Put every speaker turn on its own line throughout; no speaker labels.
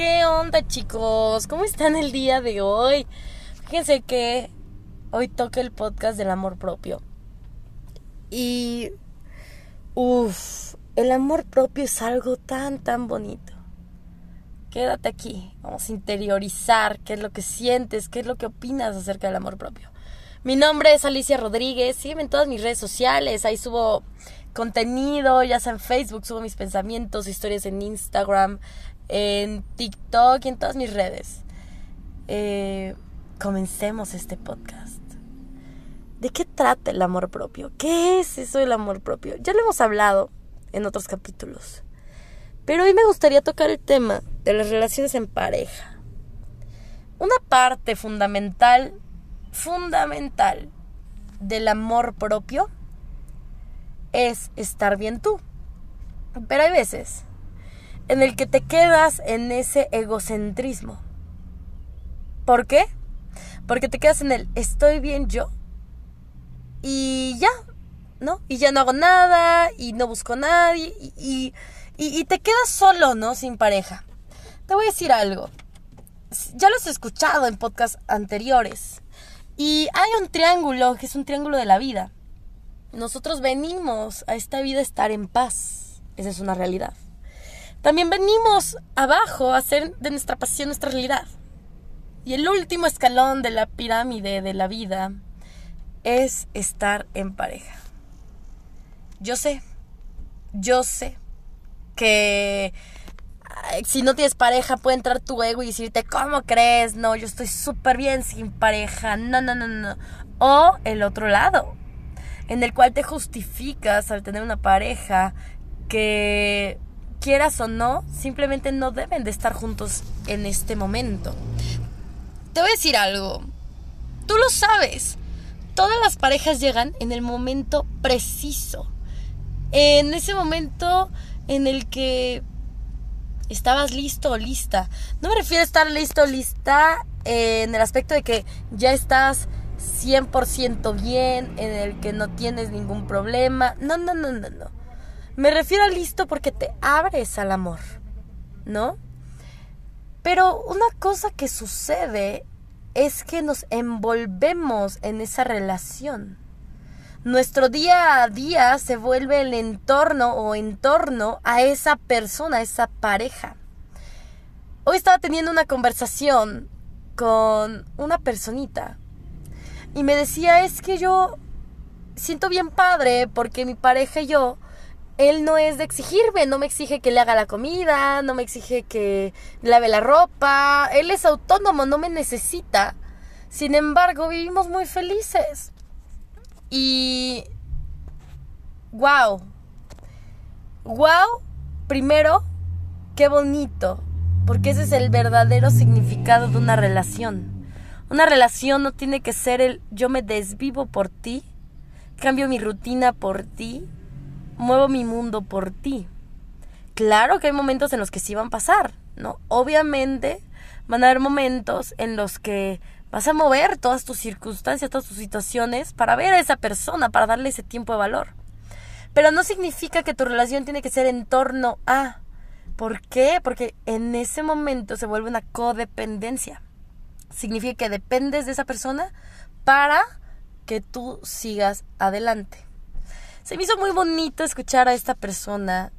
¿qué onda chicos? ¿Cómo están el día de hoy? Fíjense que hoy toca el podcast del amor propio. Y... Uff, el amor propio es algo tan, tan bonito. Quédate aquí, vamos a interiorizar qué es lo que sientes, qué es lo que opinas acerca del amor propio. Mi nombre es Alicia Rodríguez, sígueme en todas mis redes sociales, ahí subo contenido, ya sea en Facebook, subo mis pensamientos, historias en Instagram, en TikTok y en todas mis redes. Eh, comencemos este podcast. ¿De qué trata el amor propio? ¿Qué es eso del amor propio? Ya lo hemos hablado en otros capítulos. Pero hoy me gustaría tocar el tema de las relaciones en pareja. Una parte fundamental, fundamental del amor propio es estar bien tú. Pero hay veces en el que te quedas en ese egocentrismo. ¿Por qué? Porque te quedas en el estoy bien yo y ya, ¿no? Y ya no hago nada y no busco a nadie y, y, te quedas solo, ¿no? Sin pareja. Te voy a decir algo. Ya lo has escuchado en podcasts anteriores. Y hay un triángulo que es un triángulo de la vida. Nosotros venimos a esta vida a estar en paz. Esa es una realidad. También venimos abajo a hacer de nuestra pasión nuestra realidad. Y el último escalón de la pirámide de la vida es estar en pareja. Yo sé, yo sé que si no tienes pareja puede entrar tu ego y decirte, ¿cómo crees? No, yo estoy súper bien sin pareja. No, no, no, no. O el otro lado, en el cual te justificas al tener una pareja que quieras o no, simplemente no deben de estar juntos en este momento. Te voy a decir algo. Tú lo sabes. Todas las parejas llegan en el momento preciso. En ese momento en el que estabas listo o lista. No me refiero a estar listo o lista en el aspecto de que ya estás 100% bien, en el que no tienes ningún problema. No, no, no, no, no. Me refiero a listo porque te abres al amor, ¿no? Pero una cosa que sucede es que nos envolvemos en esa relación. Nuestro día a día se vuelve el entorno o entorno a esa persona, a esa pareja. Hoy estaba teniendo una conversación con una personita y me decía, es que yo siento bien padre porque mi pareja y yo, él no es de exigirme, no me exige que le haga la comida, no me exige que lave la ropa, él es autónomo, no me necesita. Sin embargo, vivimos muy felices. Y... ¡Wow! ¡Wow! Primero, qué bonito, porque ese es el verdadero significado de una relación. Una relación no tiene que ser el yo me desvivo por ti, cambio mi rutina por ti, muevo mi mundo por ti. Claro que hay momentos en los que sí van a pasar, ¿no? Obviamente van a haber momentos en los que vas a mover todas tus circunstancias, todas tus situaciones para ver a esa persona, para darle ese tiempo de valor. Pero no significa que tu relación tiene que ser en torno a. ¿Por qué? Porque en ese momento se vuelve una codependencia significa que dependes de esa persona para que tú sigas adelante. Se me hizo muy bonito escuchar a esta persona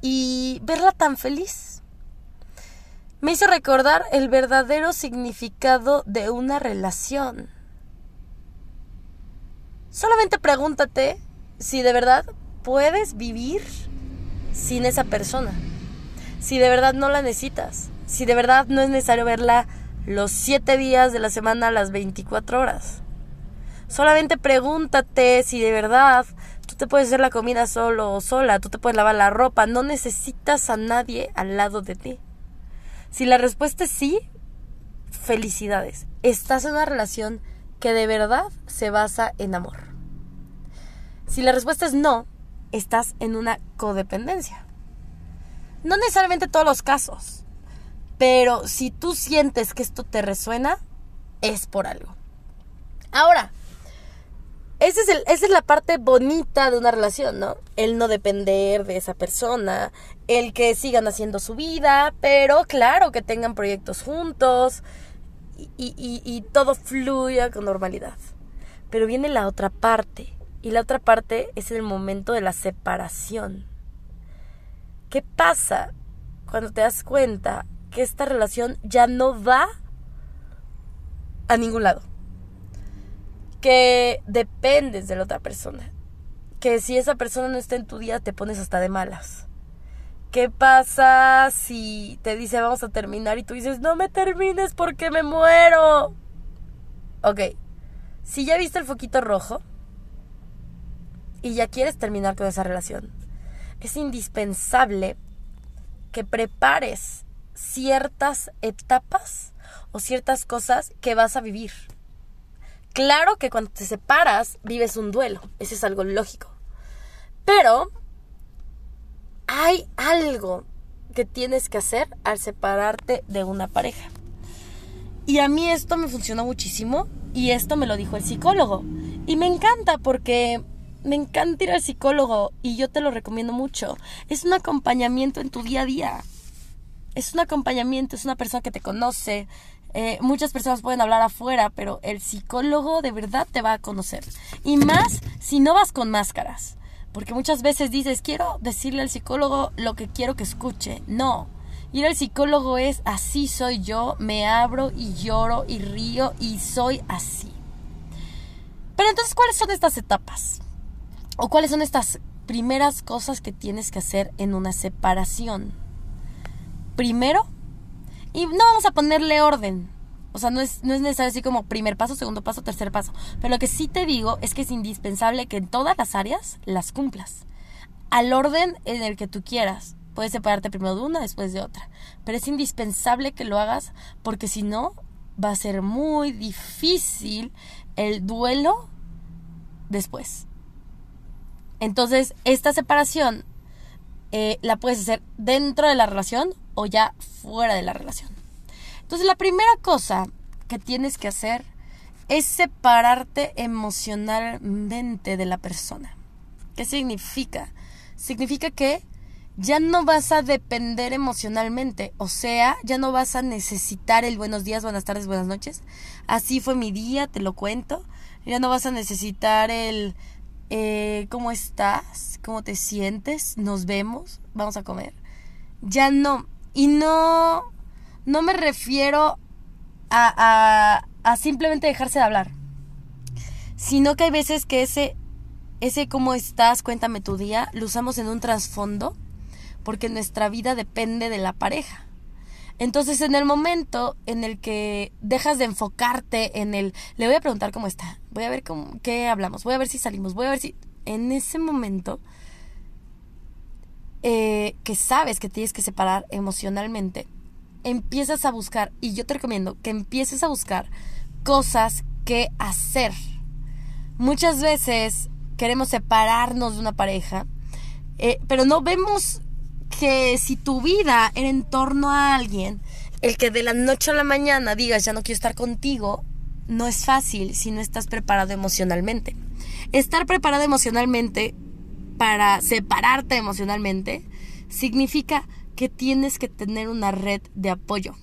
y verla tan feliz. Me hizo recordar el verdadero significado de una relación. Solamente pregúntate si de verdad puedes vivir sin esa persona. Si de verdad no la necesitas. Si de verdad no es necesario verla los siete días de la semana las 24 horas. Solamente pregúntate si de verdad te puedes hacer la comida solo o sola, tú te puedes lavar la ropa, no necesitas a nadie al lado de ti. Si la respuesta es sí, felicidades. Estás en una relación que de verdad se basa en amor. Si la respuesta es no, estás en una codependencia. No necesariamente todos los casos. Pero si tú sientes que esto te resuena, es por algo. Ahora, ese es el, esa es la parte bonita de una relación, ¿no? El no depender de esa persona, el que sigan haciendo su vida, pero claro que tengan proyectos juntos y, y, todo fluya con normalidad. Pero viene la otra parte, y la otra parte es el momento de la separación. ¿Qué pasa cuando te das cuenta que esta relación ya no va a ningún lado? Que dependes de la otra persona. Que si esa persona no está en tu día te pones hasta de malas. ¿Qué pasa si te dice vamos a terminar y tú dices no me termines porque me muero? Ok, si ya viste el foquito rojo y ya quieres terminar con esa relación, es indispensable que prepares ciertas etapas o ciertas cosas que vas a vivir Claro que cuando te separas vives un duelo, eso es algo lógico. Pero hay algo que tienes que hacer al separarte de una pareja. Y a mí esto me funcionó muchísimo y esto me lo dijo el psicólogo. Y me encanta porque me encanta ir al psicólogo y yo te lo recomiendo mucho. Es un acompañamiento en tu día a día. Es un acompañamiento, es una persona que te conoce, eh, muchas personas pueden hablar afuera, pero el psicólogo de verdad te va a conocer. Y más si no vas con máscaras. Porque muchas veces dices, quiero decirle al psicólogo lo que quiero que escuche. No. Ir al psicólogo es así soy yo, me abro y lloro y río y soy así. Pero entonces, ¿cuáles son estas etapas? ¿O cuáles son estas primeras cosas que tienes que hacer en una separación? Primero, y no vamos a ponerle orden. O sea, no es, no es necesario así como primer paso, segundo paso, tercer paso. Pero lo que sí te digo es que es indispensable que en todas las áreas las cumplas. Al orden en el que tú quieras. Puedes separarte primero de una, después de otra. Pero es indispensable que lo hagas porque si no, va a ser muy difícil el duelo después. Entonces, esta separación eh, la puedes hacer dentro de la relación o ya fuera de la relación. Entonces la primera cosa que tienes que hacer es separarte emocionalmente de la persona. ¿Qué significa? Significa que ya no vas a depender emocionalmente, o sea, ya no vas a necesitar el buenos días, buenas tardes, buenas noches. Así fue mi día, te lo cuento. Ya no vas a necesitar el eh, ¿cómo estás? ¿Cómo te sientes? ¿Nos vemos? ¿Vamos a comer? Ya no. Y no, no me refiero a, a, simplemente dejarse de hablar. Sino que hay veces que ese, ese cómo estás, cuéntame tu día, lo usamos en un trasfondo porque nuestra vida depende de la pareja. Entonces, en el momento en el que dejas de enfocarte en el, le voy a preguntar cómo está, voy a ver cómo, qué hablamos, voy a ver si salimos, voy a ver si, en ese momento eh, que sabes que tienes que separar emocionalmente, empiezas a buscar, y yo te recomiendo que empieces a buscar cosas que hacer. Muchas veces queremos separarnos de una pareja, eh, pero no vemos que si tu vida era en torno a alguien, el que de la noche a la mañana digas ya no quiero estar contigo, no es fácil si no estás preparado emocionalmente. Estar preparado emocionalmente para separarte emocionalmente significa que tienes que tener una red de apoyo.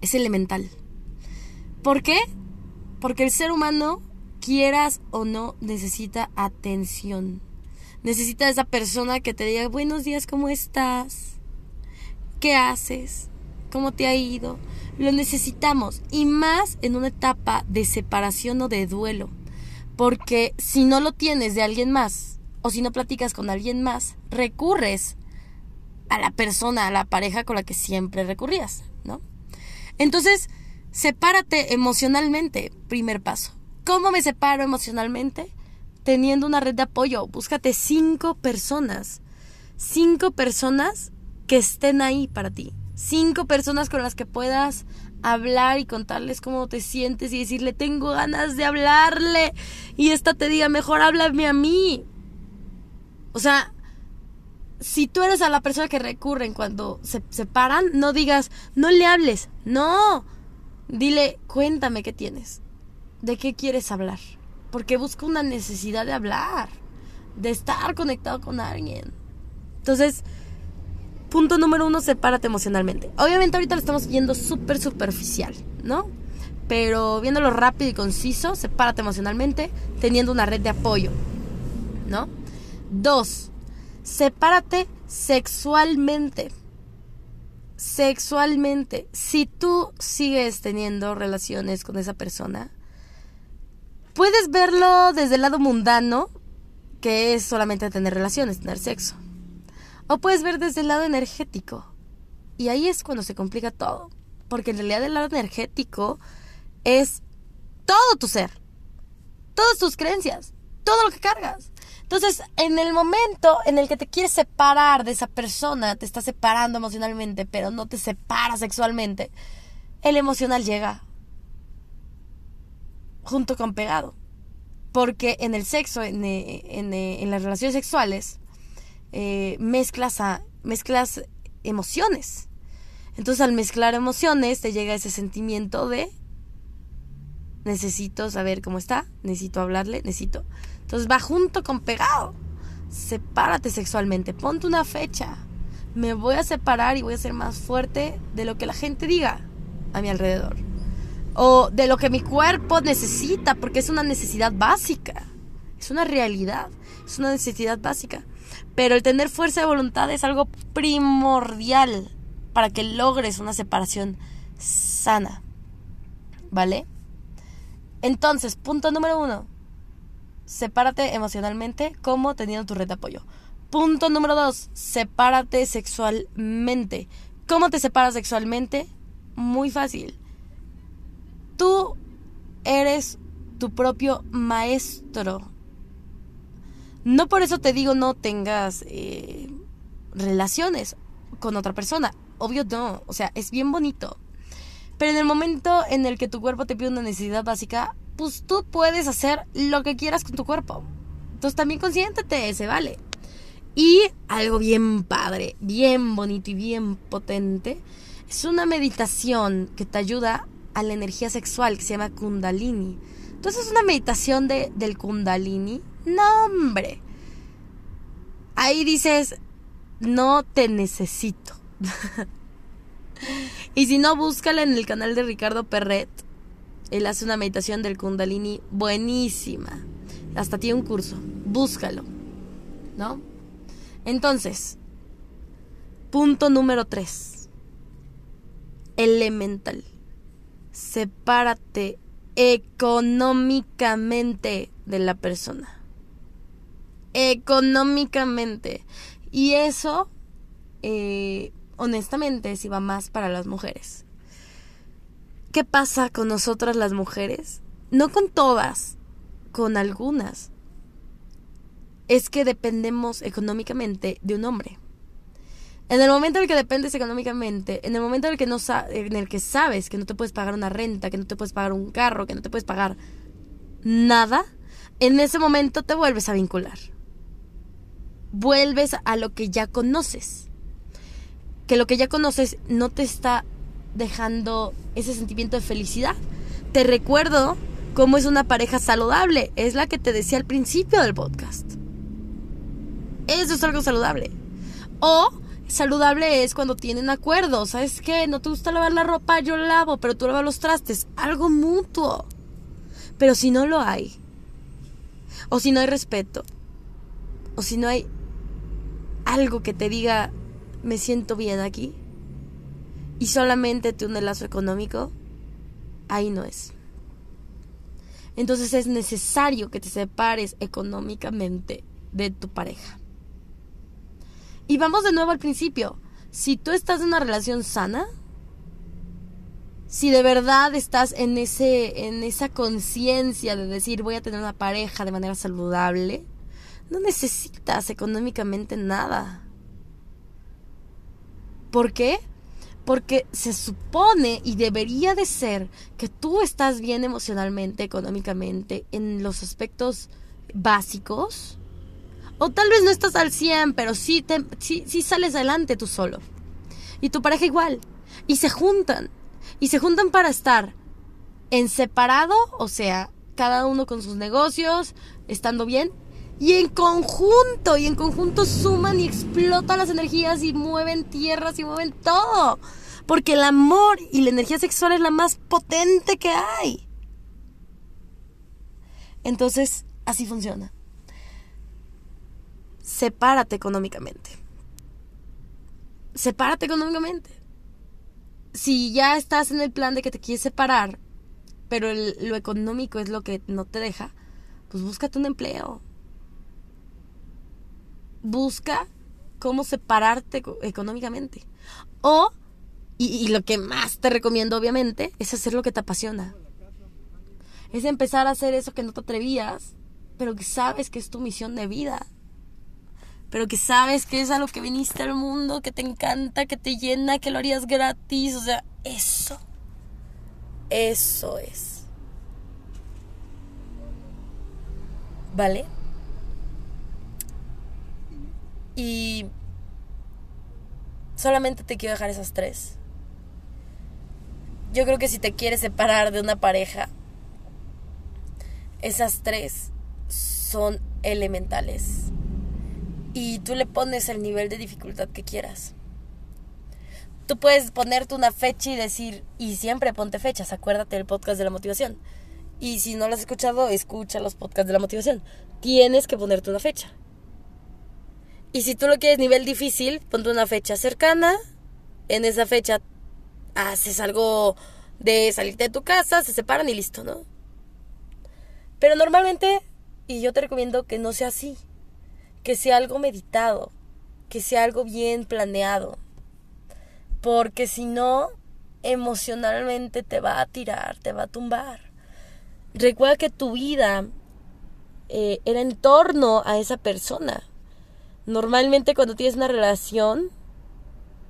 Es elemental. ¿Por qué? Porque el ser humano, quieras o no, necesita atención. Necesita esa persona que te diga, buenos días, ¿cómo estás? ¿Qué haces? ¿Cómo te ha ido? Lo necesitamos y más en una etapa de separación o de duelo. Porque si no lo tienes de alguien más o si no platicas con alguien más, recurres a la persona, a la pareja con la que siempre recurrías, ¿no? Entonces, sepárate emocionalmente, primer paso. ¿Cómo me separo emocionalmente? Teniendo una red de apoyo. Búscate cinco personas. Cinco personas que estén ahí para ti. Cinco personas con las que puedas hablar y contarles cómo te sientes y decirle tengo ganas de hablarle y esta te diga mejor háblame a mí. O sea, si tú eres a la persona que recurren cuando se separan, no digas no le hables, no. Dile cuéntame qué tienes, de qué quieres hablar porque busca una necesidad de hablar, de estar conectado con alguien. Entonces, punto número uno, sepárate emocionalmente. Obviamente ahorita lo estamos viendo súper superficial, ¿no? Pero viéndolo rápido y conciso, sepárate emocionalmente teniendo una red de apoyo, ¿no? Dos, sepárate sexualmente. Sexualmente. Si tú sigues teniendo relaciones con esa persona, puedes verlo desde el lado mundano, que es solamente tener relaciones, tener sexo. O puedes ver desde el lado energético. Y ahí es cuando se complica todo. Porque en realidad el lado energético es todo tu ser. Todas tus creencias. Todo lo que cargas. Entonces, en el momento en el que te quieres separar de esa persona, te estás separando emocionalmente, pero no te separas sexualmente, el emocional llega junto con pegado. Porque en el sexo, en, eh, eh, en, las relaciones sexuales, eh, mezclas, a, mezclas emociones. Entonces al mezclar emociones te llega ese sentimiento de necesito saber cómo está, necesito hablarle, necesito. Entonces va junto con pegado. Sepárate sexualmente, ponte una fecha. Me voy a separar y voy a ser más fuerte de lo que la gente diga a mi alrededor. O de lo que mi cuerpo necesita, porque es una necesidad básica. Es una realidad, es una necesidad básica. Pero el tener fuerza de voluntad es algo primordial para que logres una separación sana. ¿Vale? Entonces, punto número uno. Sepárate emocionalmente como teniendo tu red de apoyo. Punto número dos. Sepárate sexualmente. ¿Cómo te separas sexualmente? Muy fácil. Tú eres tu propio maestro no por eso te digo no tengas eh, relaciones con otra persona. Obvio no. O sea, es bien bonito. Pero en el momento en el que tu cuerpo te pide una necesidad básica, pues tú puedes hacer lo que quieras con tu cuerpo. Entonces también consiéntete, se vale. Y algo bien padre, bien bonito y bien potente, es una meditación que te ayuda a la energía sexual que se llama Kundalini. Entonces es una meditación de, del Kundalini no, hombre. Ahí dices, no te necesito. y si no, búscala en el canal de Ricardo Perret. Él hace una meditación del Kundalini buenísima. Hasta tiene un curso. Búscalo. ¿No? Entonces, punto número 3. Elemental. Sepárate económicamente de la persona económicamente. Y eso, eh, honestamente, si va más para las mujeres. ¿Qué pasa con nosotras las mujeres? No con todas, con algunas. Es que dependemos económicamente de un hombre. En el momento en el que dependes económicamente, en el momento en el que no en el que sabes que no te puedes pagar una renta, que no te puedes pagar un carro, que no te puedes pagar nada, en ese momento te vuelves a vincular vuelves a lo que ya conoces. Que lo que ya conoces no te está dejando ese sentimiento de felicidad. Te recuerdo cómo es una pareja saludable. Es la que te decía al principio del podcast. Eso es algo saludable. O saludable es cuando tienen acuerdos. ¿Sabes qué? No te gusta lavar la ropa, yo la lavo, pero tú lavas los trastes. Algo mutuo. Pero si no lo hay, o si no hay respeto, o si no hay algo que te diga, me siento bien aquí, y solamente te un lazo económico, ahí no es. Entonces es necesario que te separes económicamente de tu pareja. Y vamos de nuevo al principio. Si tú estás en una relación sana, si de verdad estás en ese en esa conciencia de decir voy a tener una pareja de manera saludable, no necesitas económicamente nada. ¿Por qué? Porque se supone y debería de ser que tú estás bien emocionalmente, económicamente, en los aspectos básicos. O tal vez no estás al 100, pero sí, te, sí, sí sales adelante tú solo. Y tu pareja igual. Y se juntan. Y se juntan para estar en separado, o sea, cada uno con sus negocios, estando bien. Y en conjunto, y en conjunto suman y explotan las energías y mueven tierras y mueven todo. Porque el amor y la energía sexual es la más potente que hay. Entonces, así funciona. Sepárate económicamente. Sepárate económicamente. Si ya estás en el plan de que te quieres separar, pero lo económico es lo que no te deja, pues búscate un empleo. Busca cómo separarte económicamente. O, y, lo que más te recomiendo obviamente, es hacer lo que te apasiona. Es empezar a hacer eso que no te atrevías, pero que sabes que es tu misión de vida. Pero que sabes que es a lo que viniste al mundo, que te encanta, que te llena, que lo harías gratis. O sea, eso eso es. ¿Vale? Y solamente te quiero dejar esas tres. Yo creo que si te quieres separar de una pareja, esas tres son elementales. Y tú le pones el nivel de dificultad que quieras tú puedes ponerte una fecha y decir, y siempre ponte fechas, acuérdate del podcast de la motivación. Y si no lo has escuchado, escucha los podcasts de la motivación. Tienes que ponerte una fecha. Y si tú lo quieres nivel difícil, ponte una fecha cercana. En esa fecha haces algo de salirte de tu casa, se separan y listo, ¿no? Pero normalmente, y yo te recomiendo que no sea así, que sea algo meditado, que sea algo bien planeado porque si no, emocionalmente te va a tirar, te va a tumbar. Recuerda que tu vida eh, era en torno a esa persona. Normalmente cuando tienes una relación,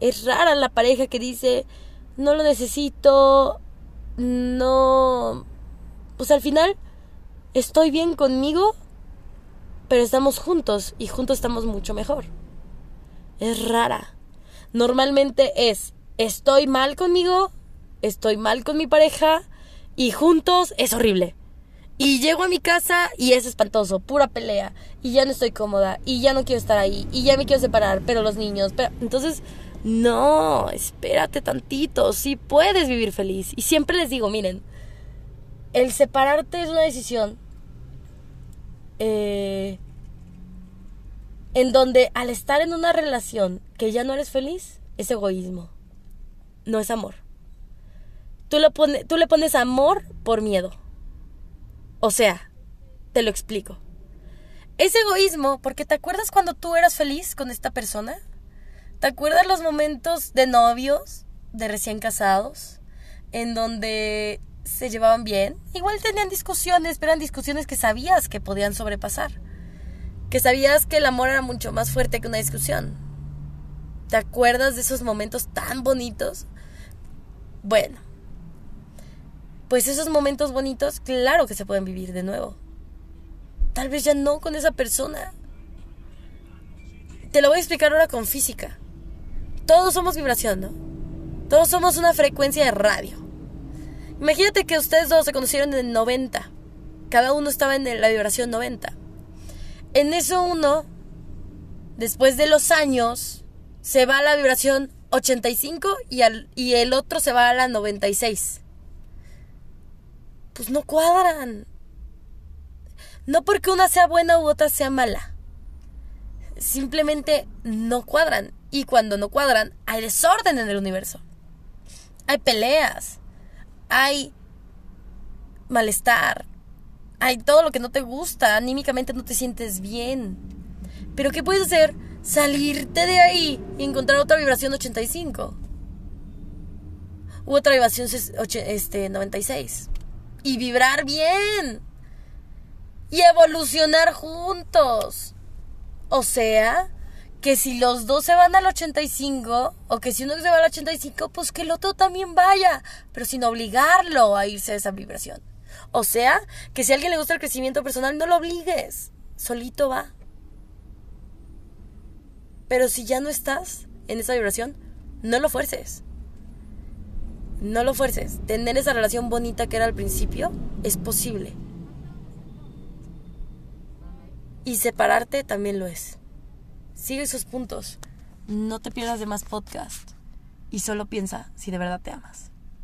es rara la pareja que dice, no lo necesito, no... Pues al final, estoy bien conmigo, pero estamos juntos y juntos estamos mucho mejor. Es rara normalmente es estoy mal conmigo, estoy mal con mi pareja y juntos es horrible. Y llego a mi casa y es espantoso, pura pelea. Y ya no estoy cómoda. Y ya no quiero estar ahí. Y ya me quiero separar. Pero los niños. Entonces, no, espérate tantito. Sí puedes vivir feliz. Y siempre les digo, miren, el separarte es una decisión. Eh, en donde al estar en una relación que ya no eres feliz, es egoísmo, no es amor. Tú, lo tú le pones amor por miedo. O sea, te lo explico. Es egoísmo porque te acuerdas cuando tú eras feliz con esta persona? ¿Te acuerdas los momentos de novios, de recién casados, en donde se llevaban bien? Igual tenían discusiones, pero eran discusiones que sabías que podían sobrepasar que sabías que el amor era mucho más fuerte que una discusión. ¿Te acuerdas de esos momentos tan bonitos? Bueno, pues esos momentos bonitos, claro que se pueden vivir de nuevo. Tal vez ya no con esa persona. Te lo voy a explicar ahora con física. Todos somos vibración, ¿no? Todos somos una frecuencia de radio. Imagínate que ustedes dos se conocieron en el 90. Cada uno estaba en la vibración 90. En eso uno, después de los años, se va a la vibración 85 y, y el otro se va a la 96. Pues no cuadran. No porque una sea buena u otra sea mala. Simplemente no cuadran. Y cuando no cuadran, hay desorden en el universo. Hay peleas. Hay malestar hay todo lo que no te gusta, anímicamente no te sientes bien. Pero ¿qué puedes hacer? Salirte de ahí y encontrar otra vibración 85. U otra vibración este, 96. Y vibrar bien. Y evolucionar juntos. O sea, que si los dos se van al 85, o que si uno se va al 85, pues que el otro también vaya, pero sin obligarlo a irse a esa vibración. O sea, que si a alguien le gusta el crecimiento personal, no lo obligues. Solito va. Pero si ya no estás en esa vibración, no lo fuerces. No lo fuerces. Tener esa relación bonita que era al principio es posible. Y separarte también lo es. Sigue esos puntos. No te pierdas de más podcast. Y solo piensa si de verdad te amas.